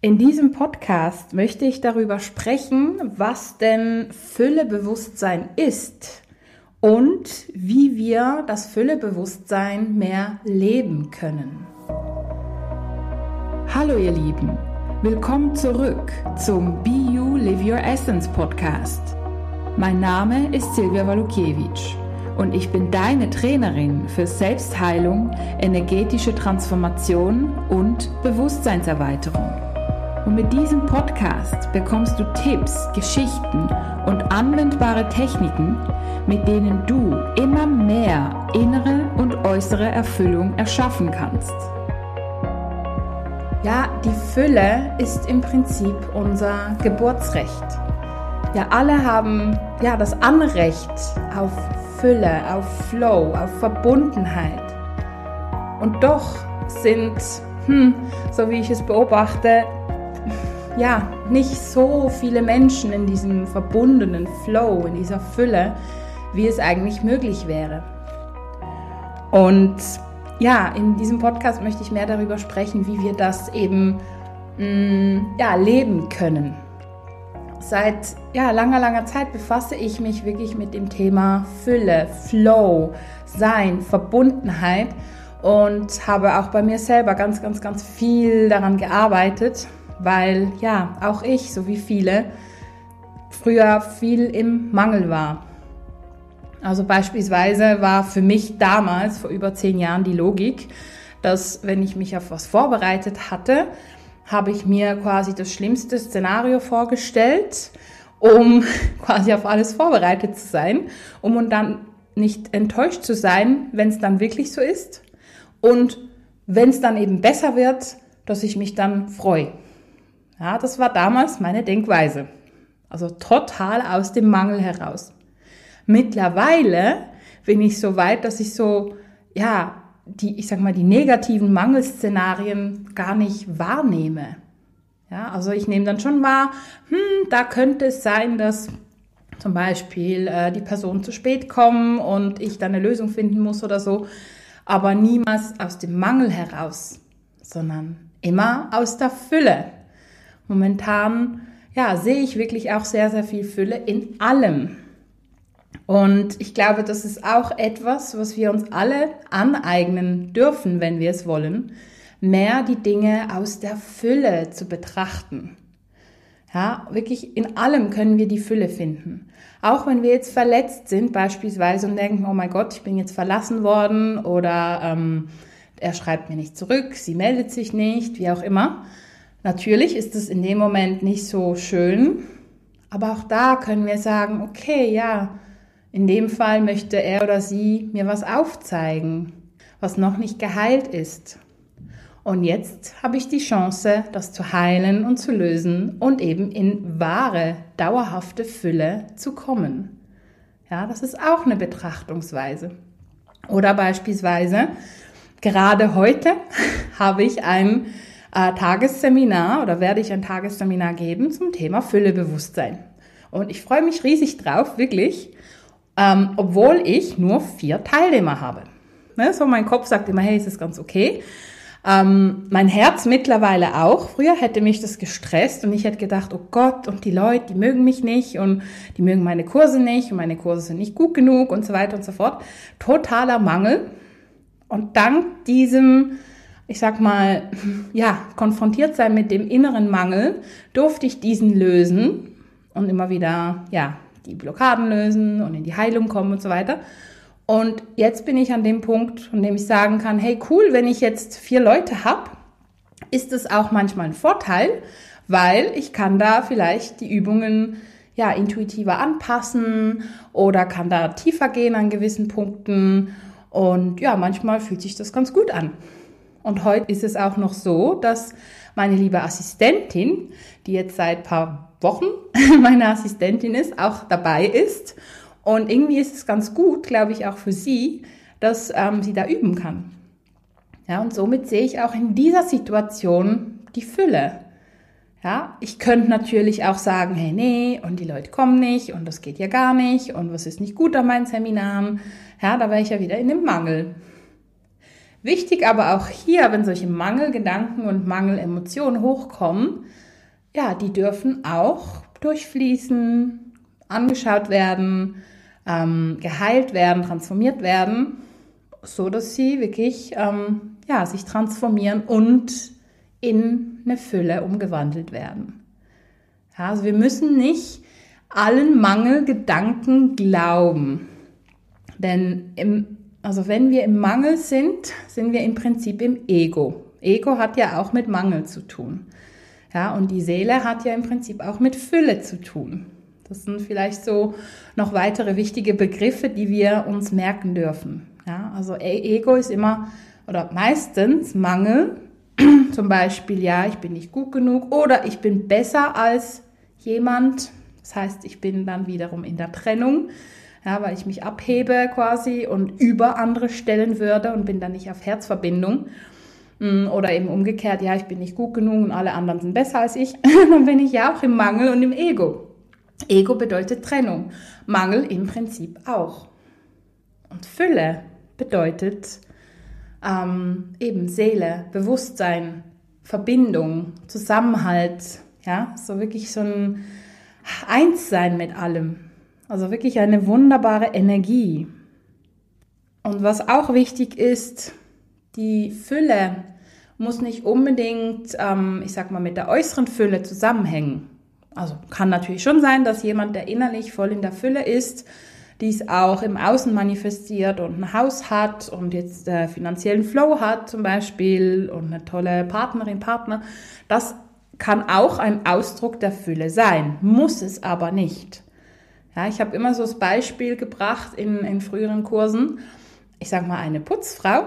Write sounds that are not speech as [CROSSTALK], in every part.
In diesem Podcast möchte ich darüber sprechen, was denn Füllebewusstsein ist und wie wir das Füllebewusstsein mehr leben können. Hallo ihr Lieben, willkommen zurück zum Be You Live Your Essence Podcast. Mein Name ist Silvia Walukiewicz und ich bin deine Trainerin für Selbstheilung, energetische Transformation und Bewusstseinserweiterung. Und mit diesem Podcast bekommst du Tipps, Geschichten und anwendbare Techniken, mit denen du immer mehr innere und äußere Erfüllung erschaffen kannst. Ja, die Fülle ist im Prinzip unser Geburtsrecht. Ja, alle haben ja das Anrecht auf Fülle, auf Flow, auf Verbundenheit. Und doch sind, hm, so wie ich es beobachte, ja, nicht so viele Menschen in diesem verbundenen Flow, in dieser Fülle, wie es eigentlich möglich wäre. Und ja, in diesem Podcast möchte ich mehr darüber sprechen, wie wir das eben mh, mm, ja, leben können. Seit ja, langer, langer Zeit befasse ich mich wirklich mit dem Thema Fülle, Flow, Sein, Verbundenheit und habe auch bei mir selber ganz, ganz, ganz viel daran gearbeitet, weil ja, auch ich, so wie viele, früher viel im Mangel war. Also beispielsweise war für mich damals, vor über zehn Jahren, die Logik, dass wenn ich mich auf was vorbereitet hatte, habe ich mir quasi das schlimmste Szenario vorgestellt, um [LAUGHS] quasi auf alles vorbereitet zu sein, um dann nicht enttäuscht zu sein, wenn es dann wirklich so ist. Und wenn es dann eben besser wird, dass ich mich dann freue. Ja, das war damals meine Denkweise. Also total aus dem Mangel heraus. Mittlerweile bin ich so weit, dass ich so, ja, die, ich sag mal, die negativen Mangelszenarien gar nicht wahrnehme. Ja, also ich nehme dann schon wahr, hm, da könnte es sein, dass zum Beispiel äh, die Person zu spät kommt und ich dann eine Lösung finden muss oder so, aber niemals aus dem Mangel heraus, sondern immer aus der Fülle. Momentan, ja, sehe ich wirklich auch sehr, sehr viel Fülle in allem. Und ich glaube, das ist auch etwas, was wir uns alle aneignen dürfen, wenn wir es wollen, mehr die Dinge aus der Fülle zu betrachten. Ja, wirklich in allem können wir die Fülle finden. Auch wenn wir jetzt verletzt sind beispielsweise und denken, oh mein Gott, ich bin jetzt verlassen worden oder ähm, er schreibt mir nicht zurück, sie meldet sich nicht, wie auch immer. Natürlich ist es in dem Moment nicht so schön, aber auch da können wir sagen, okay, ja, in dem Fall möchte er oder sie mir was aufzeigen, was noch nicht geheilt ist. Und jetzt habe ich die Chance, das zu heilen und zu lösen und eben in wahre, dauerhafte Fülle zu kommen. Ja, das ist auch eine Betrachtungsweise. Oder beispielsweise, gerade heute [LAUGHS] habe ich ein äh, Tagesseminar oder werde ich ein Tagesseminar geben zum Thema Füllebewusstsein. Und ich freue mich riesig drauf, wirklich, ähm, obwohl ich nur vier Teilnehmer habe. Ne, so mein Kopf sagt immer, hey, ist das ganz okay. Ähm, mein Herz mittlerweile auch. Früher hätte mich das gestresst und ich hätte gedacht, oh Gott, und die Leute, die mögen mich nicht und die mögen meine Kurse nicht und meine Kurse sind nicht gut genug und so weiter und so fort. Totaler Mangel. Und dank diesem ich sag mal, [LAUGHS] ja, konfrontiert sein mit dem inneren Mangel, durfte ich diesen lösen und immer wieder, ja, die Blockaden lösen und in die Heilung kommen und so weiter. Und jetzt bin ich an dem Punkt, an dem ich sagen kann, hey cool, wenn ich jetzt vier Leute habe, ist es auch manchmal ein Vorteil, weil ich kann da vielleicht die Übungen ja intuitiver anpassen oder kann da tiefer gehen an gewissen Punkten und ja, manchmal fühlt sich das ganz gut an. Und heute ist es auch noch so, dass meine liebe Assistentin, die jetzt seit paar Wochen [LAUGHS] meine Assistentin ist, auch dabei ist. Und irgendwie ist es ganz gut, glaube ich, auch für sie, dass ähm, sie da üben kann. Ja, und somit sehe ich auch in dieser Situation die Fülle. Ja, ich könnte natürlich auch sagen, hey, nee, und die Leute kommen nicht und das geht ja gar nicht und was ist nicht gut an meinen Seminaren. Ja, da wäre ich ja wieder in dem Mangel. Wichtig aber auch hier, wenn solche Mangelgedanken und Mangelemotionen hochkommen, ja, die dürfen auch durchfließen, angeschaut werden, ähm, geheilt werden, transformiert werden, so dass sie wirklich ähm, ja, sich transformieren und in eine Fülle umgewandelt werden. Ja, also wir müssen nicht allen Mangelgedanken glauben. Denn im, also wenn wir im Mangel sind, sind wir im Prinzip im Ego. Ego hat ja auch mit Mangel zu tun. Ja, und die Seele hat ja im Prinzip auch mit Fülle zu tun. Das sind vielleicht so noch weitere wichtige Begriffe, die wir uns merken dürfen. Ja, also e-, Ego ist immer oder meistens Mangel. [CLEARS THROAT] Zum Beispiel, ja, ich bin nicht gut genug oder ich bin besser als jemand. Das heißt, ich bin dann wiederum in der Trennung, ja, weil ich mich abhebe quasi und über andere stellen würde und bin dann nicht auf Herzverbindung. Mm, oder eben umgekehrt, ja, ich bin nicht gut genug und alle anderen sind besser als ich. [LAUGHS] dann bin ich ja auch im Mangel und im Ego. Ego bedeutet Trennung. Mangel im Prinzip auch. Und Fülle bedeutet ähm, eben Seele, Bewusstsein, Verbindung, Zusammenhalt, ja, so wirklich so ein Einssein mit allem. Also wirklich eine wunderbare Energie. Und was auch wichtig ist, die Fülle muss nicht unbedingt, ähm, ich sag mal, mit der äußeren Fülle zusammenhängen. Also kann natürlich schon sein, dass jemand, der innerlich voll in der Fülle ist, dies auch im Außen manifestiert und ein Haus hat und jetzt äh, finanziellen Flow hat zum Beispiel und eine tolle Partnerin, Partner, das kann auch ein Ausdruck der Fülle sein, muss es aber nicht. Ja, ich habe immer so das Beispiel gebracht in, in früheren Kursen. Ich sage mal, eine Putzfrau,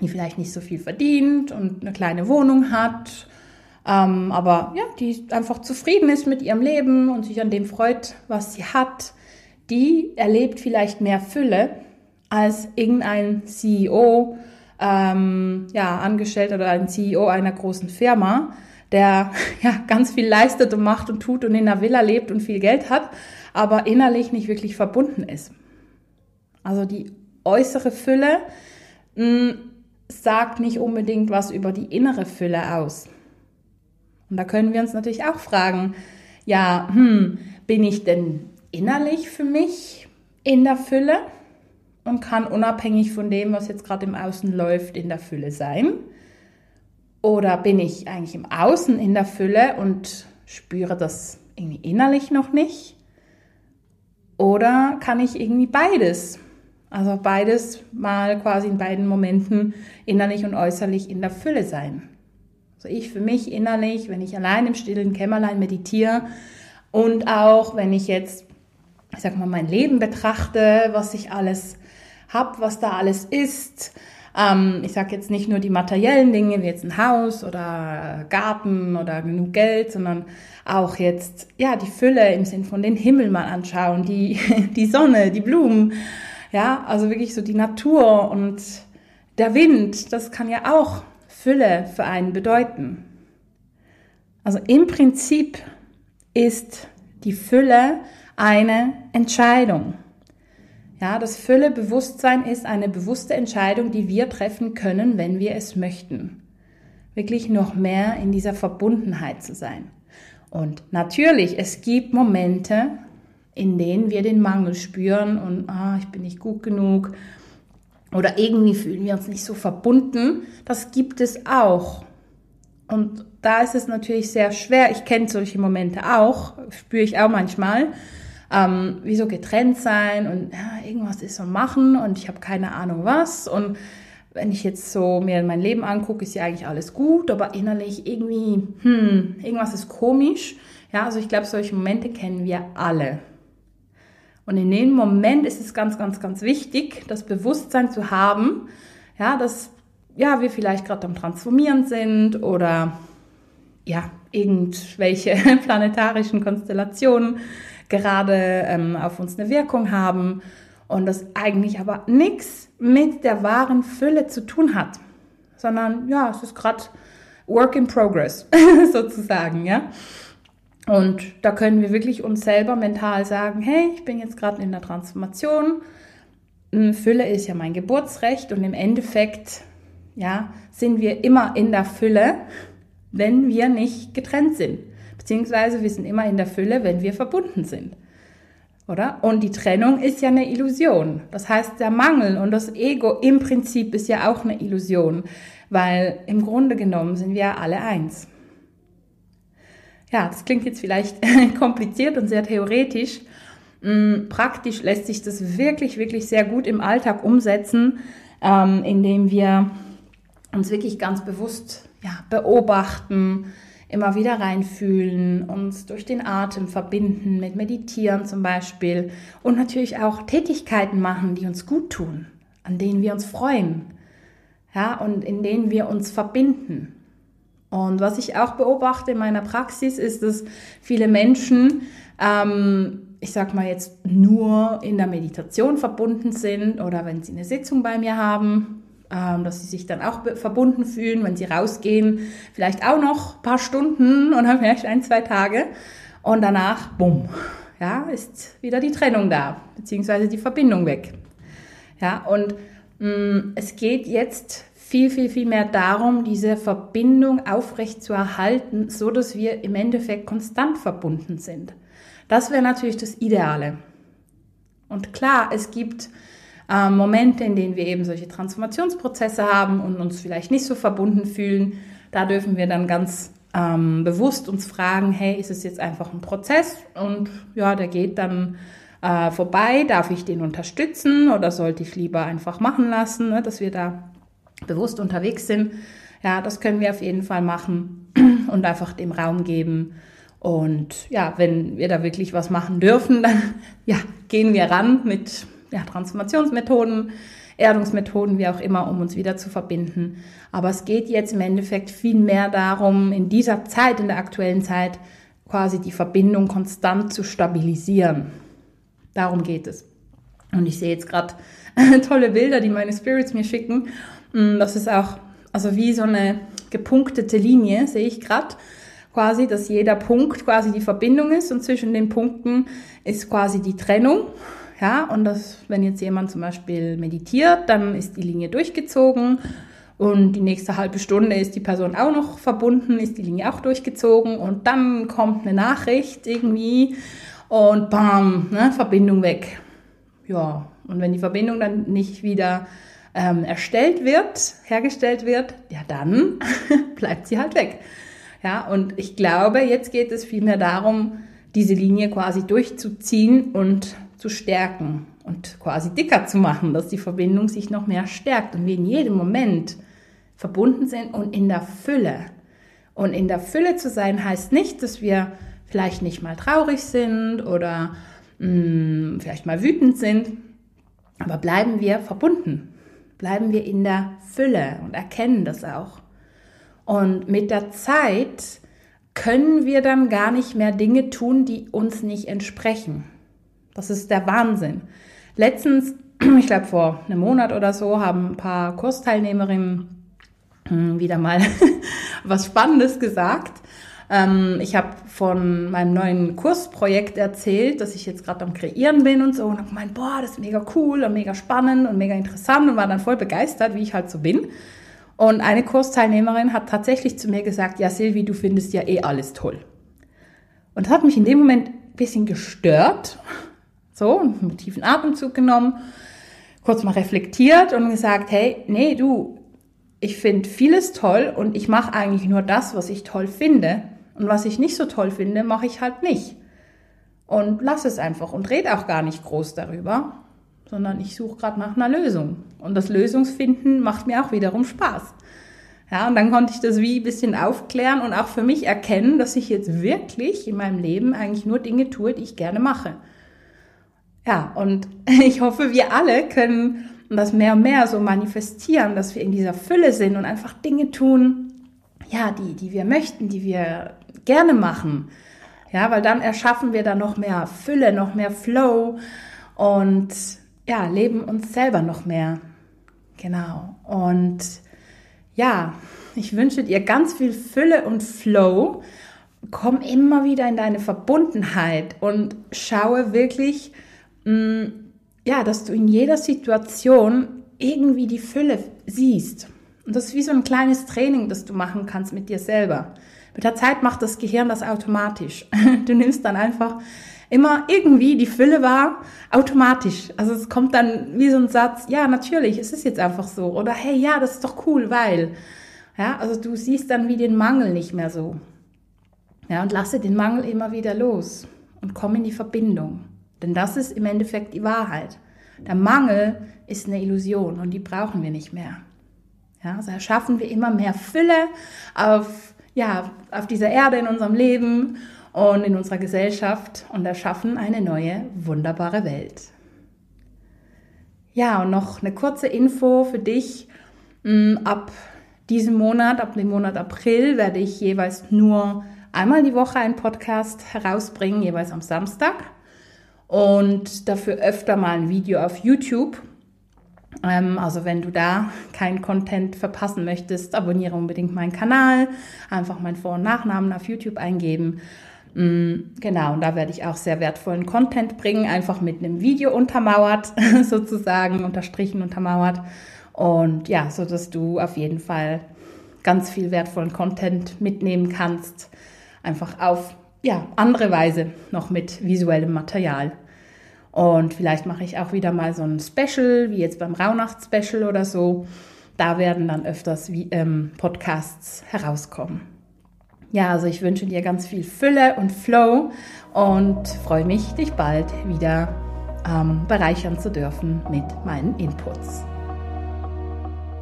die vielleicht nicht so viel verdient und eine kleine Wohnung hat, ähm, aber ja, die einfach zufrieden ist mit ihrem Leben und sich an dem freut, was sie hat die erlebt vielleicht mehr Fülle als irgendein CEO, ähm, ja, Angestellter oder ein CEO einer großen Firma, der [LAUGHS] ja ganz viel leistet und macht und tut und in einer Villa lebt und viel Geld hat, aber innerlich nicht wirklich verbunden ist. Also die äußere Fülle mh, hm, sagt nicht unbedingt was über die innere Fülle aus. Und da können wir uns natürlich auch fragen, ja, hm, bin ich denn innerlich für mich in der Fülle und kann unabhängig von dem, was jetzt gerade im Außen läuft, in der Fülle sein? Oder bin ich eigentlich im Außen in der Fülle und spüre das irgendwie innerlich noch nicht? Oder kann ich irgendwie beides? Also beides mal quasi in beiden Momenten innerlich und äußerlich in der Fülle sein. Also ich für mich innerlich, wenn ich allein im stillen Kämmerlein meditiere und auch wenn ich jetzt ich sag mal, mein Leben betrachte, was ich alles habe, was da alles ist. Ähm, ich sage jetzt nicht nur die materiellen Dinge, wie jetzt ein Haus oder Garten oder genug Geld, sondern auch jetzt, ja, die Fülle im Sinn von den Himmel mal anschauen, die, [LAUGHS] die Sonne, die Blumen, ja, also wirklich so die Natur und der Wind, das kann ja auch Fülle für einen bedeuten. Also im Prinzip ist die Fülle eine Entscheidung. Ja, das Füllebewusstsein ist eine bewusste Entscheidung, die wir treffen können, wenn wir es möchten. Wirklich noch mehr in dieser Verbundenheit zu sein. Und natürlich, es gibt Momente, in denen wir den Mangel spüren und ah, ich bin nicht gut genug oder irgendwie fühlen wir uns nicht so verbunden. Das gibt es auch. Und da ist es natürlich sehr schwer. Ich kenne solche Momente auch, spüre ich auch manchmal ähm, wie so getrennt sein und ja, irgendwas ist so machen und ich habe keine Ahnung was. Und wenn ich jetzt so mir mein Leben angucke, ist ja eigentlich alles gut, aber innerlich irgendwie, hm, irgendwas ist komisch. Ja, also ich glaube, solche Momente kennen wir alle. Und in dem Moment ist es ganz, ganz, ganz wichtig, das Bewusstsein zu haben, ja, dass ja, wir vielleicht gerade am Transformieren sind oder ja, irgendwelche [LAUGHS] planetarischen Konstellationen gerade ähm, auf uns eine Wirkung haben und das eigentlich aber nichts mit der wahren Fülle zu tun hat, sondern ja, es ist gerade Work in Progress [LAUGHS] sozusagen, ja. Und da können wir wirklich uns selber mental sagen, hey, ich bin jetzt gerade in der Transformation. Hm, Fülle ist ja mein Geburtsrecht und im Endeffekt ja, sind wir immer in der Fülle, wenn wir nicht getrennt sind. Beziehungsweise wir sind immer in der Fülle, wenn wir verbunden sind. Oder? Und die Trennung ist ja eine Illusion. Das heißt, der Mangel und das Ego im Prinzip ist ja auch eine Illusion, weil im Grunde genommen sind wir ja alle eins. Ja, das klingt jetzt vielleicht [LAUGHS] kompliziert und sehr theoretisch. Mm, praktisch lässt sich das wirklich, wirklich sehr gut im Alltag umsetzen, ähm, indem wir uns wirklich ganz bewusst ja, beobachten, immer wieder reinfühlen, uns durch den Atem verbinden, mit Meditieren zum Beispiel und natürlich auch Tätigkeiten machen, die uns gut tun, an denen wir uns freuen, ja, und in denen wir uns verbinden. Und was ich auch beobachte in meiner Praxis ist, dass viele Menschen, ähm, ich sag mal jetzt nur in der Meditation verbunden sind oder wenn sie eine Sitzung bei mir haben, dass sie sich dann auch verbunden fühlen, wenn sie rausgehen, vielleicht auch noch ein paar Stunden oder [LAUGHS] vielleicht ein, zwei Tage und danach, bumm, ja, ist wieder die Trennung da, beziehungsweise die Verbindung weg. Ja, und mh, mm, es geht jetzt viel, viel, viel mehr darum, diese Verbindung aufrecht zu erhalten, so dass wir im Endeffekt konstant verbunden sind. Das wäre natürlich das Ideale. Und klar, es gibt äh, Momente, in denen wir eben solche Transformationsprozesse haben und uns vielleicht nicht so verbunden fühlen. Da dürfen wir dann ganz ähm, bewusst uns fragen, hey, ist es jetzt einfach ein Prozess und ja, der geht dann äh, vorbei, darf ich den unterstützen oder sollte ich lieber einfach machen lassen, ne, dass wir da bewusst unterwegs sind, ja, das können wir auf jeden Fall machen [CLEARS THROAT] und einfach dem Raum geben. Und ja, wenn wir da wirklich was machen dürfen, [LAUGHS] dann ja, gehen wir ran mit ja, Transformationsmethoden, Erdungsmethoden, wie auch immer, um uns wieder zu verbinden. Aber es geht jetzt im Endeffekt viel mehr darum, in dieser Zeit, in der aktuellen Zeit, quasi die Verbindung konstant zu stabilisieren. Darum geht es. Und ich sehe jetzt gerade [LAUGHS] tolle Bilder, die meine Spirits mir schicken. Mm, das ist auch, also wie so eine gepunktete Linie, sehe ich gerade quasi, dass jeder Punkt quasi die Verbindung ist und zwischen den Punkten ist quasi die Trennung. Ja, und das, wenn jetzt jemand zum Beispiel meditiert, dann ist die Linie durchgezogen und die nächste halbe Stunde ist die Person auch noch verbunden, ist die Linie auch durchgezogen und dann kommt eine Nachricht irgendwie und bam, ne, Verbindung weg. Ja, und wenn die Verbindung dann nicht wieder ähm, erstellt wird, hergestellt wird, ja dann [LAUGHS] bleibt sie halt weg. Ja, und ich glaube, jetzt geht es vielmehr darum, diese Linie quasi durchzuziehen und zu stärken und quasi dicker zu machen, dass die Verbindung sich noch mehr stärkt und wir in jedem Moment verbunden sind und in der Fülle. Und in der Fülle zu sein heißt nicht, dass wir vielleicht nicht mal traurig sind oder mh, mm, vielleicht mal wütend sind, aber bleiben wir verbunden, bleiben wir in der Fülle und erkennen das auch. Und mit der Zeit können wir dann gar nicht mehr Dinge tun, die uns nicht entsprechen. Das ist der Wahnsinn. Letztens, [CLEARS THROAT] ich glaube vor einem Monat oder so, haben ein paar Kursteilnehmerinnen hm, wieder mal [LAUGHS] was Spannendes gesagt. Ähm, ich habe von meinem neuen Kursprojekt erzählt, dass ich jetzt gerade am Kreieren bin und so und habe gemeint, boah, das ist mega cool und mega spannend und mega interessant und war dann voll begeistert, wie ich halt so bin. Und eine Kursteilnehmerin hat tatsächlich zu mir gesagt, ja Silvi, du findest ja eh alles toll. Und das hat mich in dem Moment ein bisschen gestört. So, einen tiefen Atemzug genommen, kurz mal reflektiert und gesagt, hey, nee, du, ich finde vieles toll und ich mache eigentlich nur das, was ich toll finde. Und was ich nicht so toll finde, mache ich halt nicht. Und lass es einfach und red auch gar nicht groß darüber, sondern ich suche gerade nach einer Lösung. Und das Lösungsfinden macht mir auch wiederum Spaß. Ja, und dann konnte ich das wie ein bisschen aufklären und auch für mich erkennen, dass ich jetzt wirklich in meinem Leben eigentlich nur Dinge tue, die ich gerne mache. Ja, und [LAUGHS] ich hoffe, wir alle können das mehr und mehr so manifestieren, dass wir in dieser Fülle sind und einfach Dinge tun, ja, die, die wir möchten, die wir gerne machen. Ja, weil dann erschaffen wir da noch mehr Fülle, noch mehr Flow und ja, leben uns selber noch mehr. Genau. Und ja, ich wünsche dir ganz viel Fülle und Flow. Komm immer wieder in deine Verbundenheit und schaue wirklich, ja, dass du in jeder Situation irgendwie die Fülle siehst Und das ist wie so ein kleines Training, das du machen kannst mit dir selber. Mit der Zeit macht das Gehirn das automatisch. [LAUGHS] Du nimmst dann einfach immer irgendwie die Fülle wahr, automatisch. Also es kommt dann wie so ein Satz, ja, natürlich, es ist jetzt einfach so. Oder hey, ja, das ist doch cool, weil. Ja, also du siehst dann wie den Mangel nicht mehr so. Ja, und lasse den Mangel immer wieder los und komm in die Verbindung. Denn das ist im Endeffekt die Wahrheit. Der Mangel ist eine Illusion und die brauchen wir nicht mehr. Ja, also erschaffen wir immer mehr Fülle auf, ja, auf dieser Erde in unserem Leben und in unserer Gesellschaft und erschaffen eine neue, wunderbare Welt. Ja, und noch eine kurze Info für dich. Mm, ab diesem Monat, ab dem Monat April, werde ich jeweils nur einmal die Woche einen Podcast herausbringen, jeweils am Samstag. Und dafür öfter mal ein Video auf YouTube. Ähm, also wenn du da keinen Content verpassen möchtest, abonniere unbedingt meinen Kanal. Einfach meinen Vor- und Nachnamen auf YouTube eingeben. Mm, genau, und da werde ich auch sehr wertvollen Content bringen, einfach mit einem Video untermauert, [LAUGHS] sozusagen, unterstrichen untermauert. Und ja, so dass du auf jeden Fall ganz viel wertvollen Content mitnehmen kannst, einfach auf ja, andere Weise noch mit visuellem Material. Und vielleicht mache ich auch wieder mal so ein Special, wie jetzt beim Rauhnacht-Special oder so. Da werden dann öfters wie, ähm, Podcasts herauskommen. Ja, also ich wünsche dir ganz viel Fülle und Flow und freue mich, dich bald wieder ähm, bereichern zu dürfen mit meinen Inputs.